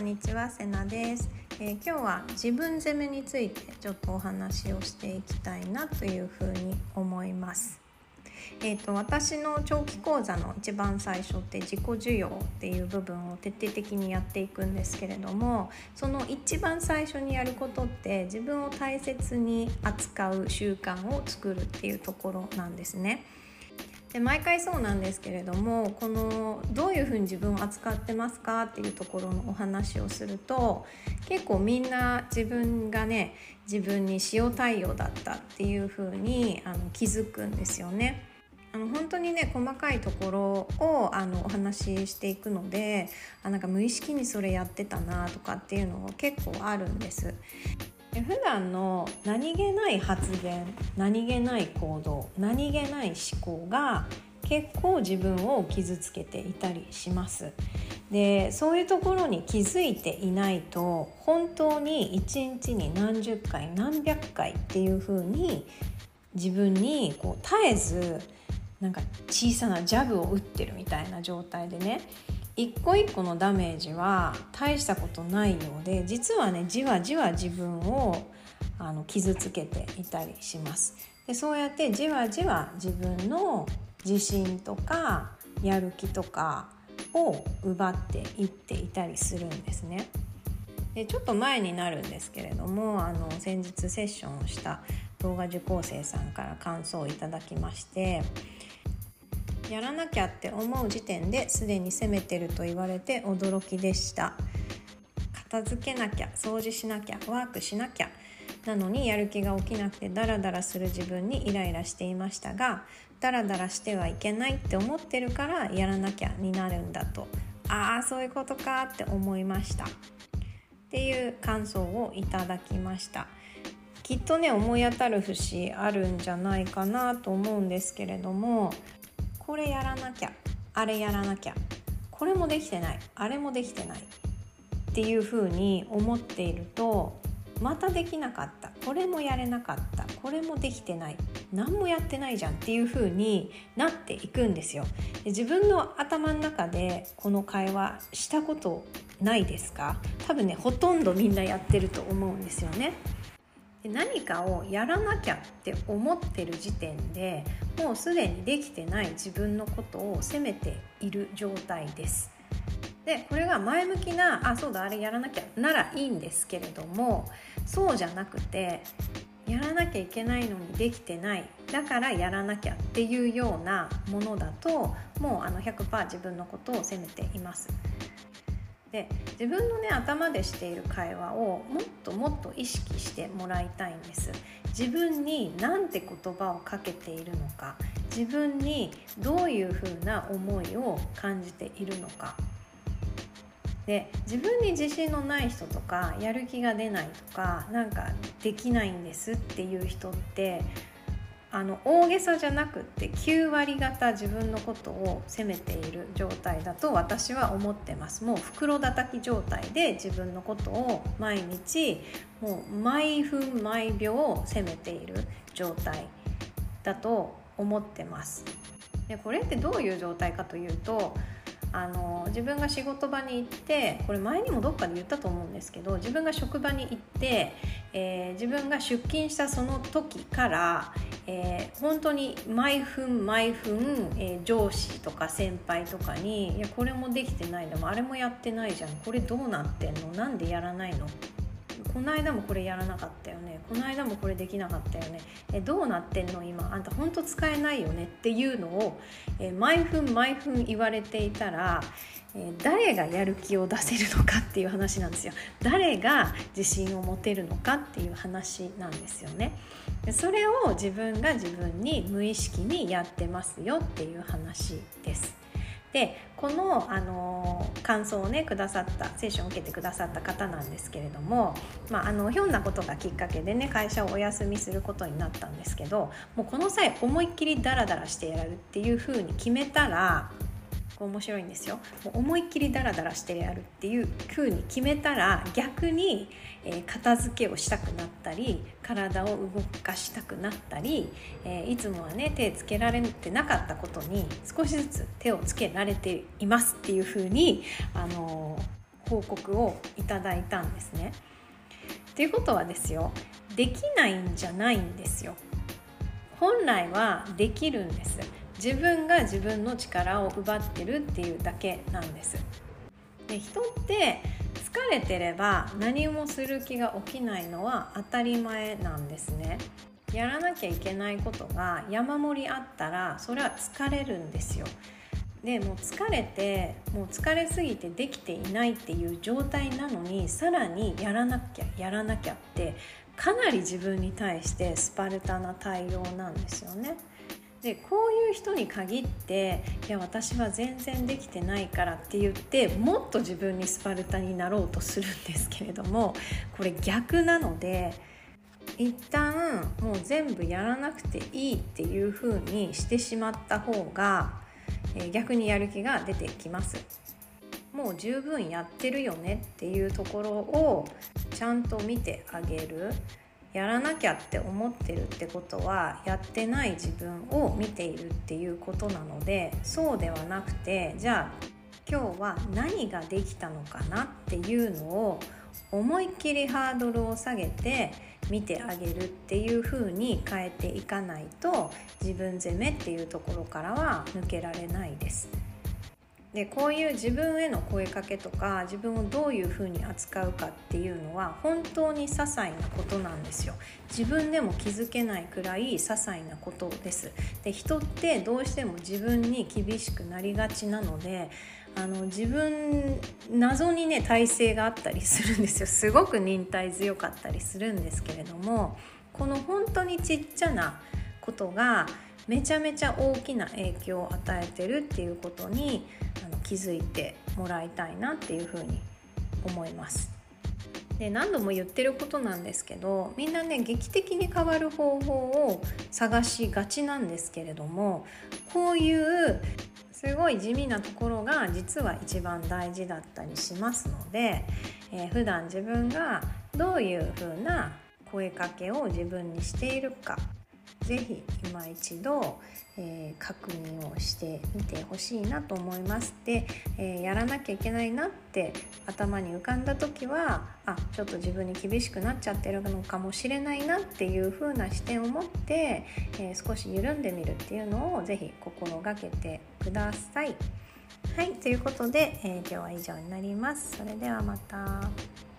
んにちはセナです、えー、今日は自分責めについてちょっとお話をしていきたいなというふうに思いますえーと、私の長期講座の一番最初って自己需要っていう部分を徹底的にやっていくんですけれどもその一番最初にやることって自分を大切に扱う習慣を作るっていうところなんですね。で毎回そうなんですけれどもこのどういうふうに自分を扱ってますかっていうところのお話をすると結構みんな自分がね自分に塩対応だったっていうふうにあの気づくんですよね。あの本当にね細かいところをあのお話ししていくのであなんか無意識にそれやってたなとかっていうのは結構あるんです。普段の何気ない発言何気ない行動何気ない思考が結構自分を傷つけていたりします。でそういうところに気づいていないと本当に一日に何十回何百回っていう風に自分にこう絶えずなんか小さなジャブを打ってるみたいな状態でね一個一個のダメージは大したことないようで実はねじわじわ自分をあの傷つけていたりします。でそうやってじわじわ自分の自信とかやる気とかを奪っていっていたりするんですね。でちょっと前になるんですけれどもあの先日セッションをした動画受講生さんから感想をいただきましてやらなきゃって思う時点ですでに責めてると言われて驚きでした。片付けなきゃ掃除しなきゃワークしなきゃなのにやる気が起きなくてダラダラする自分にイライラしていましたがダラダラしてはいけないって思ってるからやらなきゃになるんだと。ああそういうことかって思いました。っていう感想をいただきました。きっとね思い当たる節あるんじゃないかなと思うんですけれどもこれやらなきゃあれやらなきゃこれもできてないあれもできてないっていうふうに思っているとまたできなかったこれもやれなかったこれもできてない何もやってないじゃんっていう風になっていくんですよ。で自分の頭の中でこの会話したことないですか？多分ねほとんどみんなやってると思うんですよね。で何かをやらなきゃって思ってる時点でもうすでにできてない自分のことを責めている状態です。でこれが前向きなあそうだあれやらなきゃならいいんですけれどもそうじゃなくてやらなきゃいけないのにできてないだからやらなきゃっていうようなものだともうあの100%自分のことを責めています。で自分のね頭でしている会話をもっともっと意識してもらいたいんです。自分に何て言葉をかけているのか。自分にどういうふうな思いを感じているのか。で自分に自信のない人とかやる気が出ないとかなんかできないんですっていう人ってあの大げさじゃなくって9割方自分のことを責めている状態だと私は思ってます。もう袋叩き状態で自分のことを毎日もう毎分毎秒責めている状態だと思ってます。でこれってどういう状態かというとあの自分が仕事場に行ってこれ前にもどっかで言ったと思うんですけど自分が職場に行って、えー、自分が出勤したその時から、えー、本当に毎分毎分、えー、上司とか先輩とかに「いやこれもできてないでもあれもやってないじゃんこれどうなってんのなんでやらないの?」この間もこれやらなかったよね。この間もこれできなかったよね。えどうなってんの？今。あんたほんと使えないよね？っていうのを、え毎分毎分言われていたら、え誰がやる気を出せるのかっていう話なんですよ。誰が自信を持てるのかっていう話なんですよね。それを自分が自分に無意識にやってますよっていう話です。でこの、あの感想をねくださったセッションを受けてくださった方なんですけれども、まあ、あのひょんなことがきっかけでね会社をお休みすることになったんですけどもうこの際思いっきりダラダラしてやるっていうふうに決めたら面白いんですよもう思いっきりダラダラしてやるっていう風に決めたら逆に、えー、片付けをしたくなったり体を動かしたくなったり、えー、いつもはね手つけられてなかったことに少しずつ手をつけられていますっていう風にあのー報告をいただいたんですね。っていうことはですよできないんじゃないんですよ。本来はできるんです自分が自分の力を奪ってるっていうだけなんです。で人って疲れてれば何もする気が起きないのは当たり前なんですね。やらなきゃいけないことが山盛りあったらそれは疲れるんですよ。でもう疲れてもう疲れすぎてできていないっていう状態なのにさらにやらなきゃやらなきゃってかなり自分に対してスパルタな対応なんですよね。でこういう人に限っていや私は全然できてないからって言ってもっと自分にスパルタになろうとするんですけれどもこれ逆なので一旦もう全部やらなくていいっていう風にしてしまった方が、え逆にやる気が出てきます。もう十分やってるよねっていうところをちゃんと見てあげるやらなきゃって思ってるってことはやってない自分を見ているっていうことなのでそうではなくてじゃあ今日は何ができたのかなっていうのを思いっきりハードルを下げて見てあげるっていう風に変えていかないと自分責めっていうところからは抜けられないです。でこういう自分への声かけとか自分をどういうふうに扱うかっていうのは本当に些細なことなんですよ。自分でも気づけないくらい些細なことです。で人ってどうしても自分に厳しくなりがちなのであの自分謎にね体勢があったりするんですよ。すごく忍耐強かったりするんですけれどもこの本当にちっちゃなことがめちゃめちゃ大きな影響を与えてるっていうことにあの気づいてもらいたいなっていうふうに思います。で何度も言ってることなんですけどみんなね劇的に変わる方法を探しがちなんですけれどもこういうすごい地味なところが実は一番大事だったりしますので、えー、普段自分がどういう風な声かけを自分にしているか是非今一度、えー、確認をしてみてほしいなと思いますで、えー、やらなきゃいけないなって頭に浮かんだ時はあちょっと自分に厳しくなっちゃってるのかもしれないなっていう風な視点を持って、えー、少し緩んでみるっていうのを是非心がけてください。はい、ということで、え今日は以上になります。それではまた。